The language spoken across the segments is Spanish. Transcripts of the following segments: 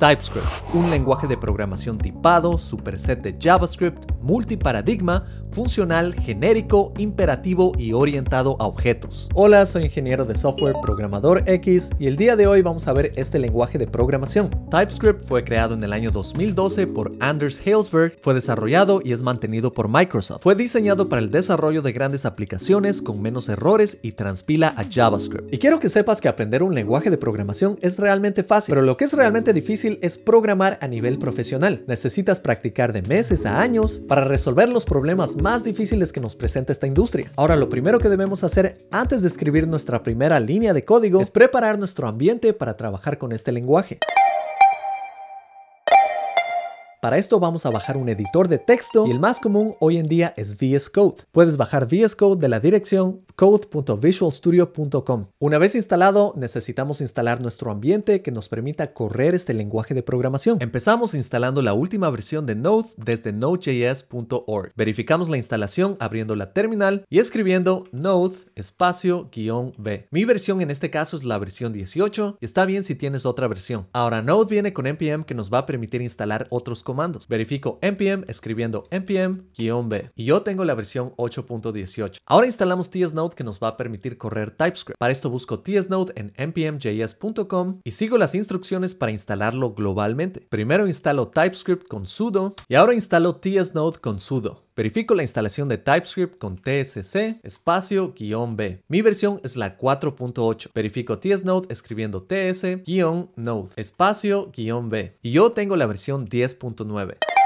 TypeScript, un lenguaje de programación tipado, superset de JavaScript, multiparadigma, funcional, genérico, imperativo y orientado a objetos. Hola, soy ingeniero de software programador X y el día de hoy vamos a ver este lenguaje de programación. TypeScript fue creado en el año 2012 por Anders Hillsberg, fue desarrollado y es mantenido por Microsoft. Fue diseñado para el desarrollo de grandes aplicaciones con menos errores y transpila a JavaScript. Y quiero que sepas que aprender un lenguaje de programación es realmente fácil, pero lo que es realmente difícil es programar a nivel profesional. Necesitas practicar de meses a años para resolver los problemas más difíciles que nos presenta esta industria. Ahora, lo primero que debemos hacer antes de escribir nuestra primera línea de código es preparar nuestro ambiente para trabajar con este lenguaje. Para esto vamos a bajar un editor de texto y el más común hoy en día es VS Code. Puedes bajar VS Code de la dirección code.visualstudio.com. Una vez instalado, necesitamos instalar nuestro ambiente que nos permita correr este lenguaje de programación. Empezamos instalando la última versión de Node desde nodejs.org. Verificamos la instalación abriendo la terminal y escribiendo node espacio guion b. Mi versión en este caso es la versión 18 y está bien si tienes otra versión. Ahora Node viene con npm que nos va a permitir instalar otros comandos. Verifico npm escribiendo npm-b y yo tengo la versión 8.18. Ahora instalamos tsnode que nos va a permitir correr TypeScript. Para esto busco tsnode en npmjs.com y sigo las instrucciones para instalarlo globalmente. Primero instalo TypeScript con sudo y ahora instalo tsnode con sudo. Verifico la instalación de TypeScript con tsc espacio guion b. Mi versión es la 4.8. Verifico tsnode escribiendo ts guion node espacio guion b. Y yo tengo la versión 10.9.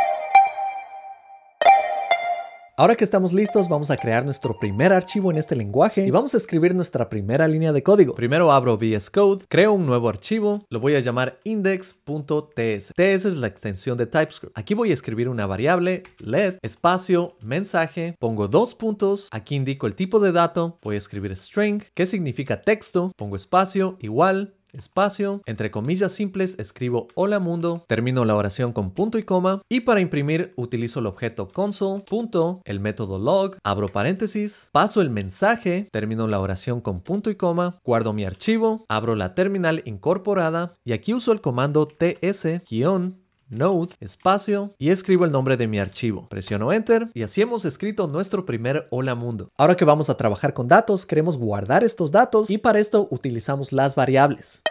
Ahora que estamos listos, vamos a crear nuestro primer archivo en este lenguaje y vamos a escribir nuestra primera línea de código. Primero abro VS Code, creo un nuevo archivo, lo voy a llamar index.ts. TS es la extensión de TypeScript. Aquí voy a escribir una variable let espacio mensaje, pongo dos puntos, aquí indico el tipo de dato, voy a escribir string, que significa texto, pongo espacio igual espacio, entre comillas simples escribo hola mundo, termino la oración con punto y coma y para imprimir utilizo el objeto console, punto, el método log, abro paréntesis, paso el mensaje, termino la oración con punto y coma, guardo mi archivo, abro la terminal incorporada y aquí uso el comando ts- node, espacio y escribo el nombre de mi archivo. Presiono enter y así hemos escrito nuestro primer hola mundo. Ahora que vamos a trabajar con datos, queremos guardar estos datos y para esto utilizamos las variables.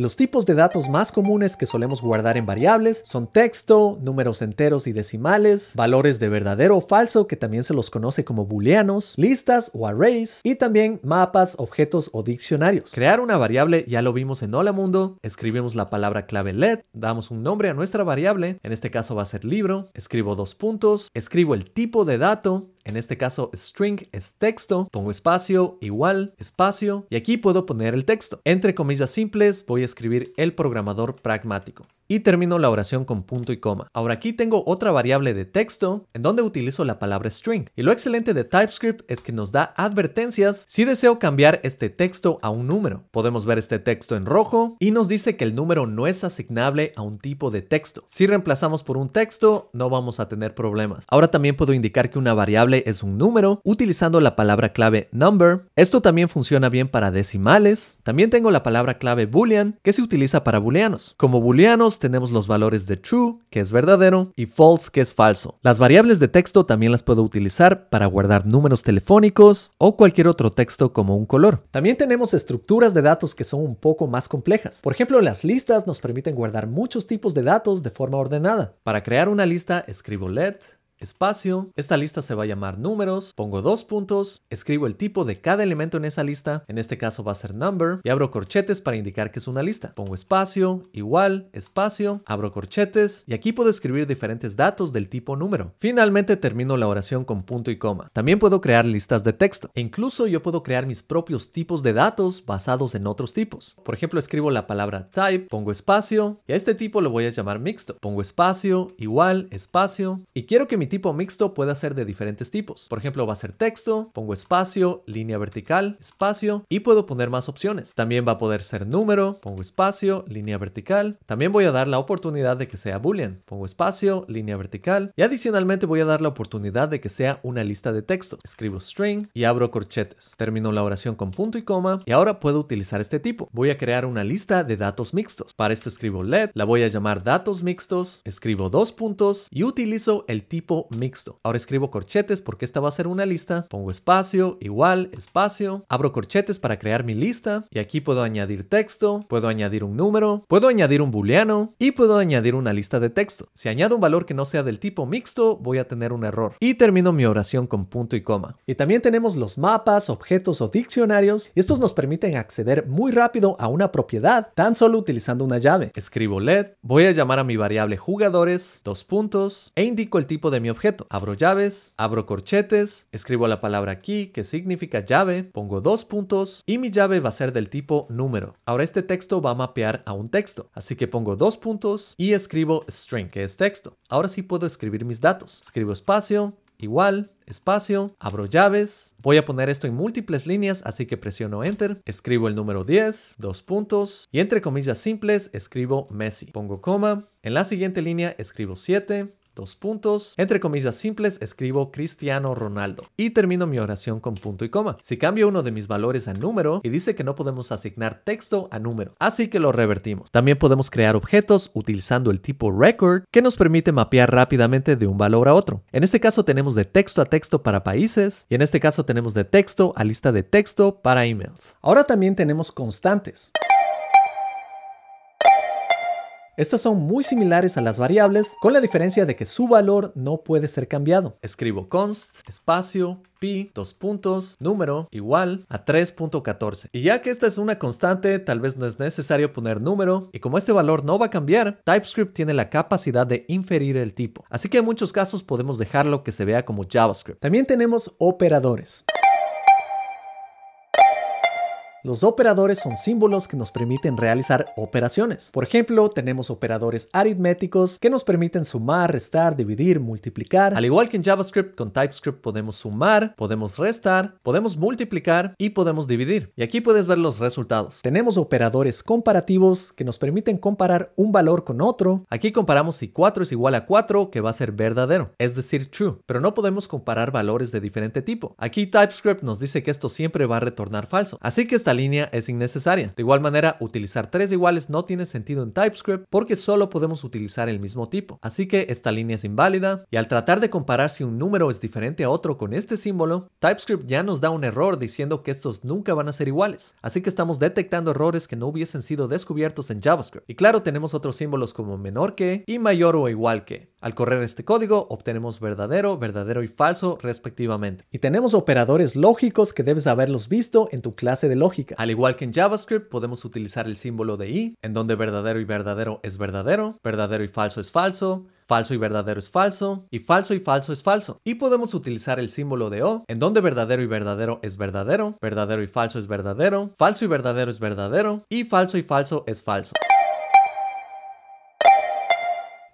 Los tipos de datos más comunes que solemos guardar en variables son texto, números enteros y decimales, valores de verdadero o falso que también se los conoce como booleanos, listas o arrays y también mapas, objetos o diccionarios. Crear una variable ya lo vimos en Hola Mundo, escribimos la palabra clave let, damos un nombre a nuestra variable, en este caso va a ser libro, escribo dos puntos, escribo el tipo de dato, en este caso, string es texto, pongo espacio, igual, espacio, y aquí puedo poner el texto. Entre comillas simples, voy a escribir el programador pragmático y termino la oración con punto y coma. Ahora aquí tengo otra variable de texto en donde utilizo la palabra string. Y lo excelente de TypeScript es que nos da advertencias si deseo cambiar este texto a un número. Podemos ver este texto en rojo y nos dice que el número no es asignable a un tipo de texto. Si reemplazamos por un texto, no vamos a tener problemas. Ahora también puedo indicar que una variable es un número utilizando la palabra clave number. Esto también funciona bien para decimales. También tengo la palabra clave boolean que se utiliza para booleanos. Como booleanos tenemos los valores de true, que es verdadero, y false, que es falso. Las variables de texto también las puedo utilizar para guardar números telefónicos o cualquier otro texto como un color. También tenemos estructuras de datos que son un poco más complejas. Por ejemplo, las listas nos permiten guardar muchos tipos de datos de forma ordenada. Para crear una lista, escribo let espacio. Esta lista se va a llamar números. Pongo dos puntos. Escribo el tipo de cada elemento en esa lista. En este caso va a ser number. Y abro corchetes para indicar que es una lista. Pongo espacio, igual, espacio. Abro corchetes. Y aquí puedo escribir diferentes datos del tipo número. Finalmente termino la oración con punto y coma. También puedo crear listas de texto. E incluso yo puedo crear mis propios tipos de datos basados en otros tipos. Por ejemplo, escribo la palabra type. Pongo espacio. Y a este tipo lo voy a llamar mixto. Pongo espacio, igual, espacio. Y quiero que mi tipo mixto puede ser de diferentes tipos. Por ejemplo, va a ser texto, pongo espacio, línea vertical, espacio y puedo poner más opciones. También va a poder ser número, pongo espacio, línea vertical. También voy a dar la oportunidad de que sea boolean, pongo espacio, línea vertical y adicionalmente voy a dar la oportunidad de que sea una lista de texto. Escribo string y abro corchetes. Termino la oración con punto y coma y ahora puedo utilizar este tipo. Voy a crear una lista de datos mixtos. Para esto escribo let, la voy a llamar datos mixtos, escribo dos puntos y utilizo el tipo mixto. Ahora escribo corchetes porque esta va a ser una lista, pongo espacio, igual, espacio, abro corchetes para crear mi lista y aquí puedo añadir texto, puedo añadir un número, puedo añadir un booleano y puedo añadir una lista de texto. Si añado un valor que no sea del tipo mixto, voy a tener un error. Y termino mi oración con punto y coma. Y también tenemos los mapas, objetos o diccionarios estos nos permiten acceder muy rápido a una propiedad tan solo utilizando una llave. Escribo let, voy a llamar a mi variable jugadores, dos puntos e indico el tipo de mi objeto. Abro llaves, abro corchetes, escribo la palabra key que significa llave, pongo dos puntos y mi llave va a ser del tipo número. Ahora este texto va a mapear a un texto, así que pongo dos puntos y escribo string que es texto. Ahora sí puedo escribir mis datos. Escribo espacio, igual, espacio, abro llaves, voy a poner esto en múltiples líneas, así que presiono enter, escribo el número 10, dos puntos, y entre comillas simples escribo Messi, pongo coma, en la siguiente línea escribo 7, dos puntos, entre comillas simples escribo Cristiano Ronaldo y termino mi oración con punto y coma. Si cambio uno de mis valores a número y dice que no podemos asignar texto a número, así que lo revertimos. También podemos crear objetos utilizando el tipo record que nos permite mapear rápidamente de un valor a otro. En este caso tenemos de texto a texto para países y en este caso tenemos de texto a lista de texto para emails. Ahora también tenemos constantes. Estas son muy similares a las variables, con la diferencia de que su valor no puede ser cambiado. Escribo const, espacio, pi, dos puntos, número, igual a 3.14. Y ya que esta es una constante, tal vez no es necesario poner número, y como este valor no va a cambiar, TypeScript tiene la capacidad de inferir el tipo. Así que en muchos casos podemos dejarlo que se vea como JavaScript. También tenemos operadores. Los operadores son símbolos que nos permiten realizar operaciones. Por ejemplo, tenemos operadores aritméticos que nos permiten sumar, restar, dividir, multiplicar. Al igual que en JavaScript, con TypeScript podemos sumar, podemos restar, podemos multiplicar y podemos dividir. Y aquí puedes ver los resultados. Tenemos operadores comparativos que nos permiten comparar un valor con otro. Aquí comparamos si 4 es igual a 4, que va a ser verdadero, es decir, true. Pero no podemos comparar valores de diferente tipo. Aquí TypeScript nos dice que esto siempre va a retornar falso. Así que esta línea es innecesaria. De igual manera, utilizar tres iguales no tiene sentido en TypeScript porque solo podemos utilizar el mismo tipo. Así que esta línea es inválida y al tratar de comparar si un número es diferente a otro con este símbolo, TypeScript ya nos da un error diciendo que estos nunca van a ser iguales. Así que estamos detectando errores que no hubiesen sido descubiertos en JavaScript. Y claro, tenemos otros símbolos como menor que y mayor o igual que. Al correr este código, obtenemos verdadero, verdadero y falso respectivamente. Y tenemos operadores lógicos que debes haberlos visto en tu clase de lógica al igual que en JavaScript, podemos utilizar el símbolo de i, en donde verdadero y verdadero es verdadero, verdadero y falso es falso, falso y verdadero es falso, y falso y falso es falso. Y podemos utilizar el símbolo de O, en donde verdadero y verdadero es verdadero, verdadero y falso es verdadero, falso y verdadero es verdadero, y falso y falso es falso.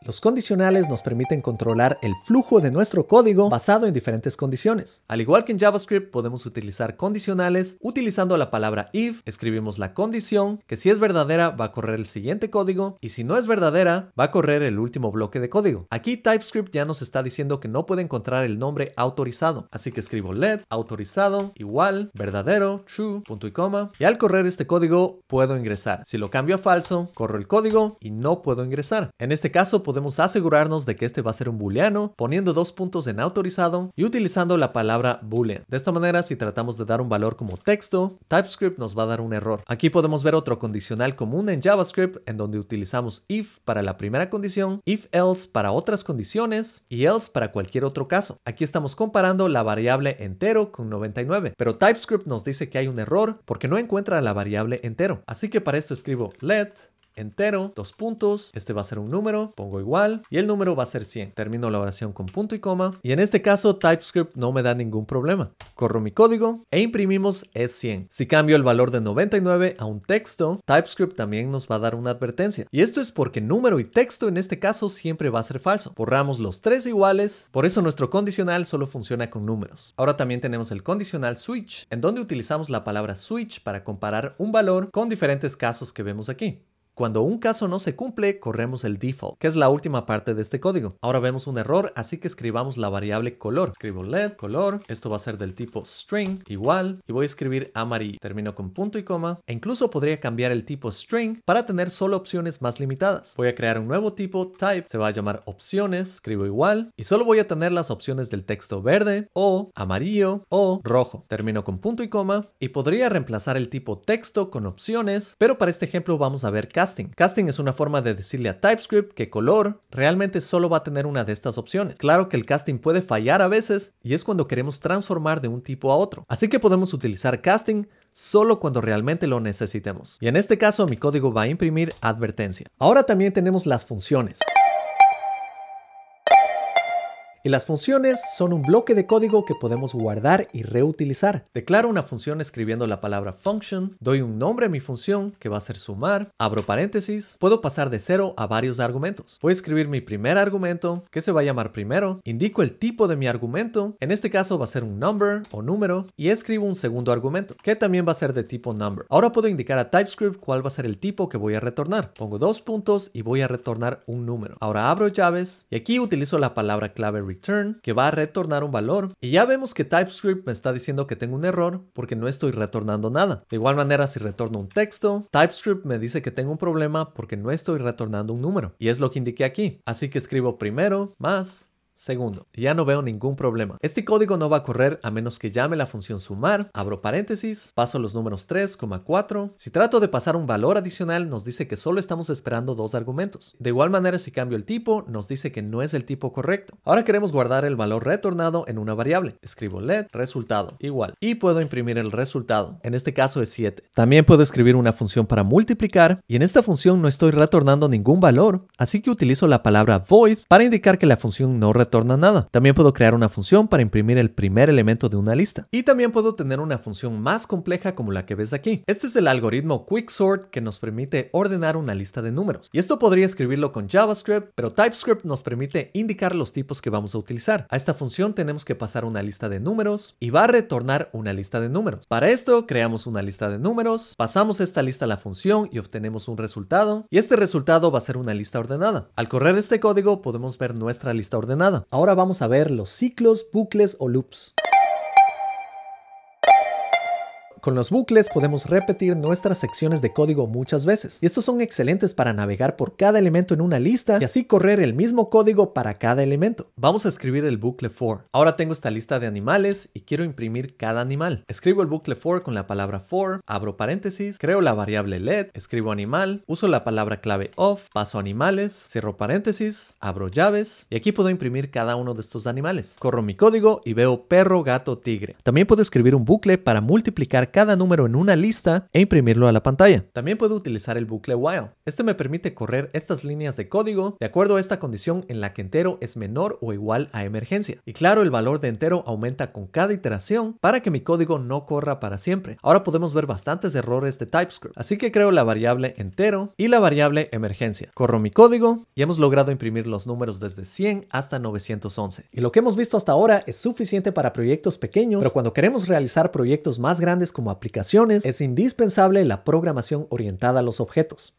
Los condicionales nos permiten controlar el flujo de nuestro código basado en diferentes condiciones. Al igual que en JavaScript, podemos utilizar condicionales utilizando la palabra if, escribimos la condición, que si es verdadera va a correr el siguiente código y si no es verdadera va a correr el último bloque de código. Aquí TypeScript ya nos está diciendo que no puede encontrar el nombre autorizado, así que escribo let autorizado igual verdadero true punto y coma y al correr este código puedo ingresar. Si lo cambio a falso, corro el código y no puedo ingresar. En este caso podemos podemos asegurarnos de que este va a ser un booleano poniendo dos puntos en autorizado y utilizando la palabra boolean. De esta manera, si tratamos de dar un valor como texto, TypeScript nos va a dar un error. Aquí podemos ver otro condicional común en JavaScript en donde utilizamos if para la primera condición, if else para otras condiciones y else para cualquier otro caso. Aquí estamos comparando la variable entero con 99, pero TypeScript nos dice que hay un error porque no encuentra la variable entero. Así que para esto escribo let entero, dos puntos, este va a ser un número, pongo igual y el número va a ser 100. Termino la oración con punto y coma y en este caso TypeScript no me da ningún problema. Corro mi código e imprimimos es 100. Si cambio el valor de 99 a un texto, TypeScript también nos va a dar una advertencia. Y esto es porque número y texto en este caso siempre va a ser falso. Borramos los tres iguales, por eso nuestro condicional solo funciona con números. Ahora también tenemos el condicional switch, en donde utilizamos la palabra switch para comparar un valor con diferentes casos que vemos aquí. Cuando un caso no se cumple, corremos el default, que es la última parte de este código. Ahora vemos un error, así que escribamos la variable color. Escribo LED, color, esto va a ser del tipo string, igual, y voy a escribir amarillo. Termino con punto y coma, e incluso podría cambiar el tipo string para tener solo opciones más limitadas. Voy a crear un nuevo tipo, type, se va a llamar opciones, escribo igual, y solo voy a tener las opciones del texto verde, o amarillo, o rojo. Termino con punto y coma, y podría reemplazar el tipo texto con opciones, pero para este ejemplo vamos a ver casting. Casting es una forma de decirle a TypeScript que color realmente solo va a tener una de estas opciones. Claro que el casting puede fallar a veces y es cuando queremos transformar de un tipo a otro. Así que podemos utilizar casting solo cuando realmente lo necesitemos. Y en este caso mi código va a imprimir advertencia. Ahora también tenemos las funciones. Y las funciones son un bloque de código que podemos guardar y reutilizar. Declaro una función escribiendo la palabra function, doy un nombre a mi función que va a ser sumar, abro paréntesis, puedo pasar de cero a varios argumentos. Voy a escribir mi primer argumento que se va a llamar primero, indico el tipo de mi argumento, en este caso va a ser un number o número, y escribo un segundo argumento que también va a ser de tipo number. Ahora puedo indicar a TypeScript cuál va a ser el tipo que voy a retornar. Pongo dos puntos y voy a retornar un número. Ahora abro llaves y aquí utilizo la palabra clave return que va a retornar un valor. Y ya vemos que TypeScript me está diciendo que tengo un error porque no estoy retornando nada. De igual manera, si retorno un texto, TypeScript me dice que tengo un problema porque no estoy retornando un número. Y es lo que indiqué aquí. Así que escribo primero más Segundo, ya no veo ningún problema. Este código no va a correr a menos que llame la función sumar, abro paréntesis, paso los números 3,4. Si trato de pasar un valor adicional, nos dice que solo estamos esperando dos argumentos. De igual manera, si cambio el tipo, nos dice que no es el tipo correcto. Ahora queremos guardar el valor retornado en una variable. Escribo let resultado igual y puedo imprimir el resultado. En este caso es 7. También puedo escribir una función para multiplicar y en esta función no estoy retornando ningún valor, así que utilizo la palabra void para indicar que la función no retorna retorna nada. También puedo crear una función para imprimir el primer elemento de una lista. Y también puedo tener una función más compleja como la que ves aquí. Este es el algoritmo Quicksort que nos permite ordenar una lista de números. Y esto podría escribirlo con JavaScript, pero TypeScript nos permite indicar los tipos que vamos a utilizar. A esta función tenemos que pasar una lista de números y va a retornar una lista de números. Para esto creamos una lista de números, pasamos esta lista a la función y obtenemos un resultado. Y este resultado va a ser una lista ordenada. Al correr este código podemos ver nuestra lista ordenada. Ahora vamos a ver los ciclos, bucles o loops. Con los bucles podemos repetir nuestras secciones de código muchas veces, y estos son excelentes para navegar por cada elemento en una lista y así correr el mismo código para cada elemento. Vamos a escribir el bucle for. Ahora tengo esta lista de animales y quiero imprimir cada animal. Escribo el bucle for con la palabra for, abro paréntesis, creo la variable let, escribo animal, uso la palabra clave of, paso animales, cierro paréntesis, abro llaves y aquí puedo imprimir cada uno de estos animales. Corro mi código y veo perro, gato, tigre. También puedo escribir un bucle para multiplicar cada número en una lista e imprimirlo a la pantalla. También puedo utilizar el bucle while. Este me permite correr estas líneas de código de acuerdo a esta condición en la que entero es menor o igual a emergencia. Y claro, el valor de entero aumenta con cada iteración para que mi código no corra para siempre. Ahora podemos ver bastantes errores de TypeScript. Así que creo la variable entero y la variable emergencia. Corro mi código y hemos logrado imprimir los números desde 100 hasta 911. Y lo que hemos visto hasta ahora es suficiente para proyectos pequeños, pero cuando queremos realizar proyectos más grandes como aplicaciones, es indispensable la programación orientada a los objetos.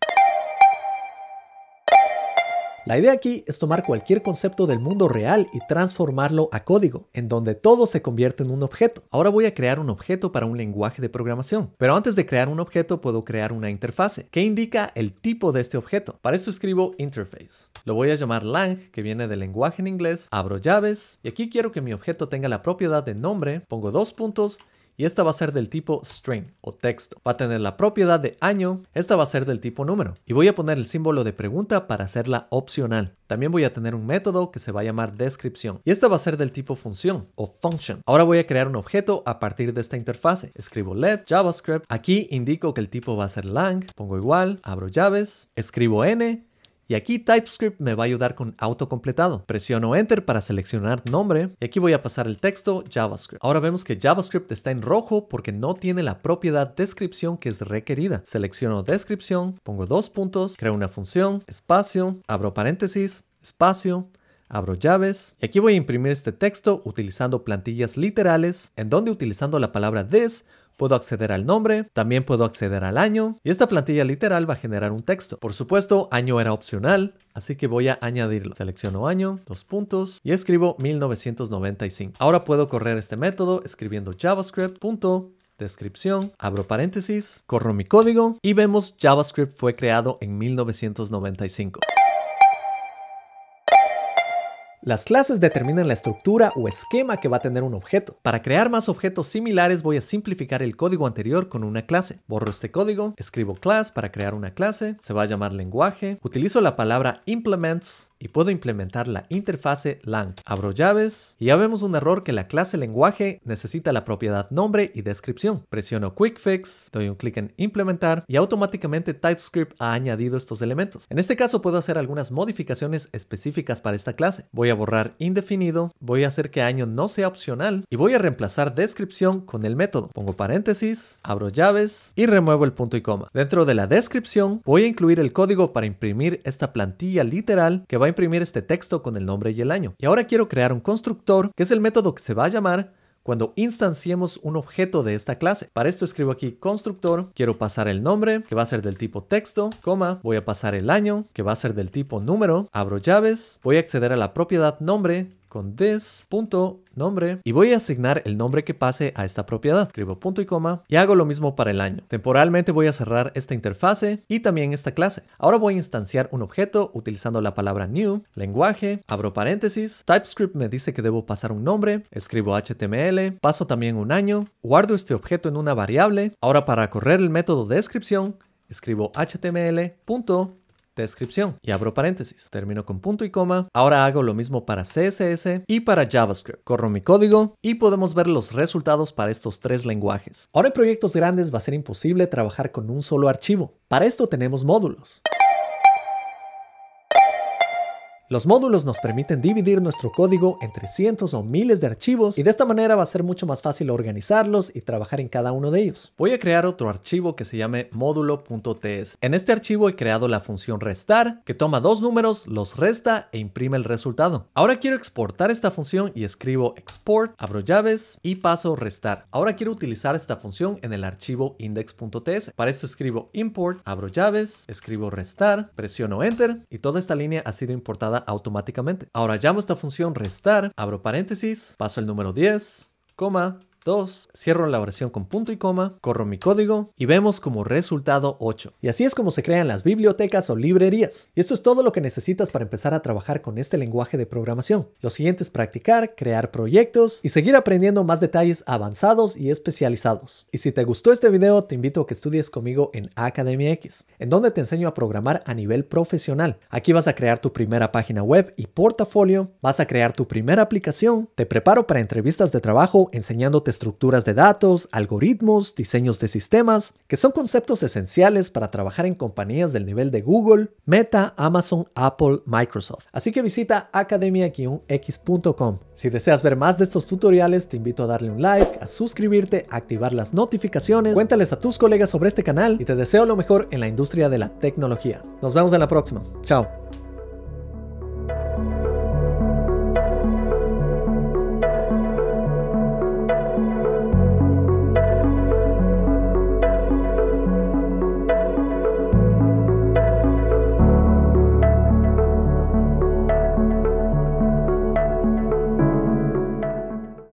La idea aquí es tomar cualquier concepto del mundo real y transformarlo a código, en donde todo se convierte en un objeto. Ahora voy a crear un objeto para un lenguaje de programación, pero antes de crear un objeto puedo crear una interfase que indica el tipo de este objeto. Para esto escribo interface. Lo voy a llamar lang, que viene del lenguaje en inglés, abro llaves y aquí quiero que mi objeto tenga la propiedad de nombre, pongo dos puntos y esta va a ser del tipo string o texto. Va a tener la propiedad de año, esta va a ser del tipo número. Y voy a poner el símbolo de pregunta para hacerla opcional. También voy a tener un método que se va a llamar descripción y esta va a ser del tipo función o function. Ahora voy a crear un objeto a partir de esta interfase. Escribo let JavaScript. Aquí indico que el tipo va a ser lang. Pongo igual, abro llaves, escribo n y aquí TypeScript me va a ayudar con autocompletado. Presiono Enter para seleccionar nombre y aquí voy a pasar el texto JavaScript. Ahora vemos que JavaScript está en rojo porque no tiene la propiedad descripción que es requerida. Selecciono descripción, pongo dos puntos, creo una función, espacio, abro paréntesis, espacio, abro llaves y aquí voy a imprimir este texto utilizando plantillas literales en donde utilizando la palabra this Puedo acceder al nombre, también puedo acceder al año y esta plantilla literal va a generar un texto. Por supuesto, año era opcional, así que voy a añadirlo. Selecciono año, dos puntos y escribo 1995. Ahora puedo correr este método escribiendo javascript. descripción, abro paréntesis, corro mi código y vemos JavaScript fue creado en 1995. Las clases determinan la estructura o esquema que va a tener un objeto. Para crear más objetos similares voy a simplificar el código anterior con una clase. Borro este código, escribo class para crear una clase, se va a llamar lenguaje, utilizo la palabra implements y puedo implementar la interfase lang. Abro llaves y ya vemos un error que la clase lenguaje necesita la propiedad nombre y descripción. Presiono quick fix, doy un clic en implementar y automáticamente TypeScript ha añadido estos elementos. En este caso puedo hacer algunas modificaciones específicas para esta clase. Voy a borrar indefinido, voy a hacer que año no sea opcional y voy a reemplazar descripción con el método. Pongo paréntesis, abro llaves y remuevo el punto y coma. Dentro de la descripción voy a incluir el código para imprimir esta plantilla literal que va a imprimir este texto con el nombre y el año. Y ahora quiero crear un constructor que es el método que se va a llamar cuando instanciemos un objeto de esta clase. Para esto escribo aquí constructor, quiero pasar el nombre, que va a ser del tipo texto, coma, voy a pasar el año, que va a ser del tipo número, abro llaves, voy a acceder a la propiedad nombre, con this.nombre y voy a asignar el nombre que pase a esta propiedad. Escribo punto y coma y hago lo mismo para el año. Temporalmente voy a cerrar esta interfase y también esta clase. Ahora voy a instanciar un objeto utilizando la palabra new, lenguaje, abro paréntesis, TypeScript me dice que debo pasar un nombre, escribo HTML, paso también un año, guardo este objeto en una variable. Ahora para correr el método de descripción, escribo HTML descripción y abro paréntesis. Termino con punto y coma. Ahora hago lo mismo para CSS y para JavaScript. Corro mi código y podemos ver los resultados para estos tres lenguajes. Ahora en proyectos grandes va a ser imposible trabajar con un solo archivo. Para esto tenemos módulos. Los módulos nos permiten dividir nuestro código entre cientos o miles de archivos y de esta manera va a ser mucho más fácil organizarlos y trabajar en cada uno de ellos. Voy a crear otro archivo que se llame módulo.ts. En este archivo he creado la función restar que toma dos números, los resta e imprime el resultado. Ahora quiero exportar esta función y escribo export, abro llaves y paso restar. Ahora quiero utilizar esta función en el archivo index.ts. Para esto escribo import, abro llaves, escribo restar, presiono enter y toda esta línea ha sido importada automáticamente. Ahora llamo esta función restar, abro paréntesis, paso el número 10, coma, 2, cierro la oración con punto y coma, corro mi código y vemos como resultado 8. Y así es como se crean las bibliotecas o librerías. Y esto es todo lo que necesitas para empezar a trabajar con este lenguaje de programación. Lo siguiente es practicar, crear proyectos y seguir aprendiendo más detalles avanzados y especializados. Y si te gustó este video, te invito a que estudies conmigo en Academia X, en donde te enseño a programar a nivel profesional. Aquí vas a crear tu primera página web y portafolio, vas a crear tu primera aplicación, te preparo para entrevistas de trabajo enseñándote estructuras de datos, algoritmos, diseños de sistemas, que son conceptos esenciales para trabajar en compañías del nivel de Google, Meta, Amazon, Apple, Microsoft. Así que visita academia-x.com. Si deseas ver más de estos tutoriales, te invito a darle un like, a suscribirte, a activar las notificaciones, cuéntales a tus colegas sobre este canal y te deseo lo mejor en la industria de la tecnología. Nos vemos en la próxima. Chao.